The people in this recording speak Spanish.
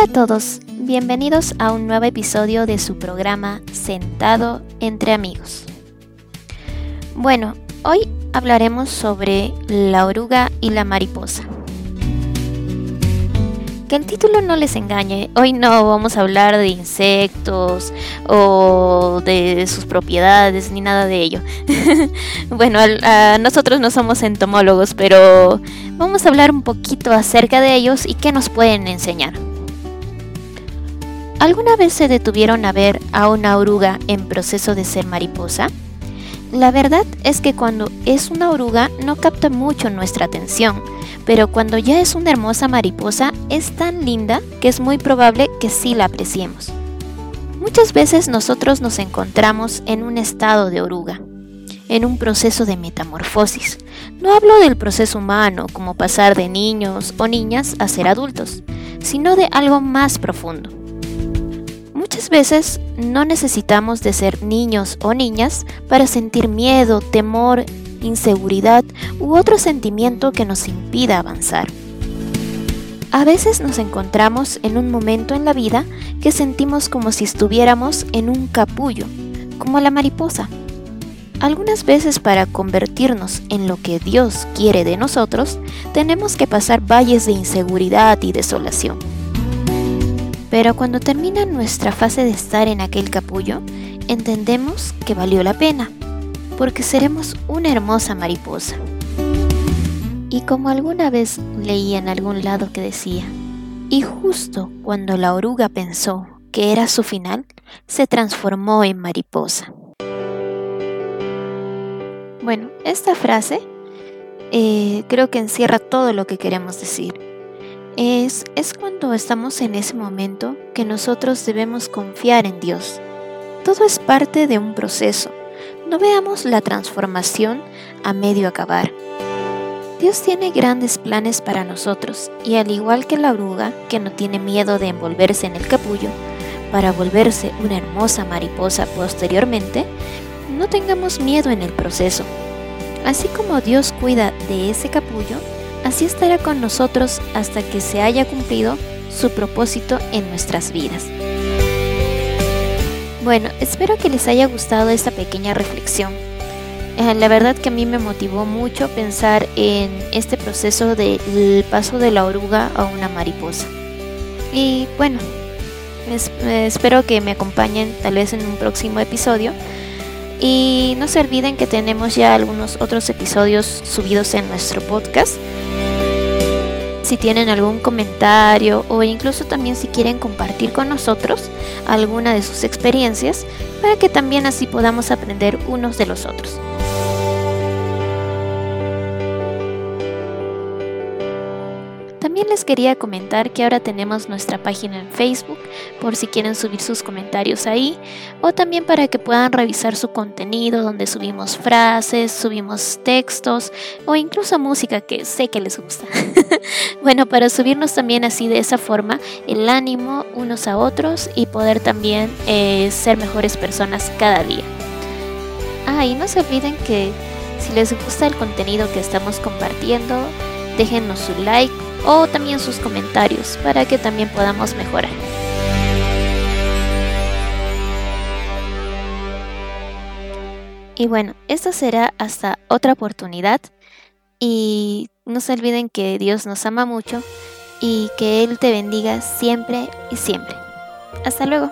Hola a todos, bienvenidos a un nuevo episodio de su programa Sentado entre amigos. Bueno, hoy hablaremos sobre la oruga y la mariposa. Que el título no les engañe, hoy no vamos a hablar de insectos o de sus propiedades ni nada de ello. bueno, nosotros no somos entomólogos, pero vamos a hablar un poquito acerca de ellos y qué nos pueden enseñar. ¿Alguna vez se detuvieron a ver a una oruga en proceso de ser mariposa? La verdad es que cuando es una oruga no capta mucho nuestra atención, pero cuando ya es una hermosa mariposa es tan linda que es muy probable que sí la apreciemos. Muchas veces nosotros nos encontramos en un estado de oruga, en un proceso de metamorfosis. No hablo del proceso humano como pasar de niños o niñas a ser adultos, sino de algo más profundo Muchas veces no necesitamos de ser niños o niñas para sentir miedo, temor, inseguridad u otro sentimiento que nos impida avanzar. A veces nos encontramos en un momento en la vida que sentimos como si estuviéramos en un capullo, como la mariposa. Algunas veces para convertirnos en lo que Dios quiere de nosotros, tenemos que pasar valles de inseguridad y desolación. Pero cuando termina nuestra fase de estar en aquel capullo, entendemos que valió la pena, porque seremos una hermosa mariposa. Y como alguna vez leí en algún lado que decía, y justo cuando la oruga pensó que era su final, se transformó en mariposa. Bueno, esta frase eh, creo que encierra todo lo que queremos decir es, cuando estamos en ese momento que nosotros debemos confiar en Dios. Todo es parte de un proceso. No veamos la transformación a medio acabar. Dios tiene grandes planes para nosotros y al igual que la oruga, que no tiene miedo de envolverse en el capullo, para volverse una hermosa mariposa posteriormente, no tengamos miedo en el proceso. Así como Dios cuida de ese capullo, Así estará con nosotros hasta que se haya cumplido su propósito en nuestras vidas. Bueno, espero que les haya gustado esta pequeña reflexión. Eh, la verdad que a mí me motivó mucho pensar en este proceso del paso de la oruga a una mariposa. Y bueno, espero que me acompañen tal vez en un próximo episodio. Y no se olviden que tenemos ya algunos otros episodios subidos en nuestro podcast si tienen algún comentario o incluso también si quieren compartir con nosotros alguna de sus experiencias para que también así podamos aprender unos de los otros. También les quería comentar que ahora tenemos nuestra página en Facebook por si quieren subir sus comentarios ahí o también para que puedan revisar su contenido donde subimos frases, subimos textos o incluso música que sé que les gusta. bueno, para subirnos también así de esa forma el ánimo unos a otros y poder también eh, ser mejores personas cada día. Ah, y no se olviden que si les gusta el contenido que estamos compartiendo, déjenos su like o también sus comentarios para que también podamos mejorar. Y bueno, esto será hasta otra oportunidad y no se olviden que Dios nos ama mucho y que Él te bendiga siempre y siempre. Hasta luego.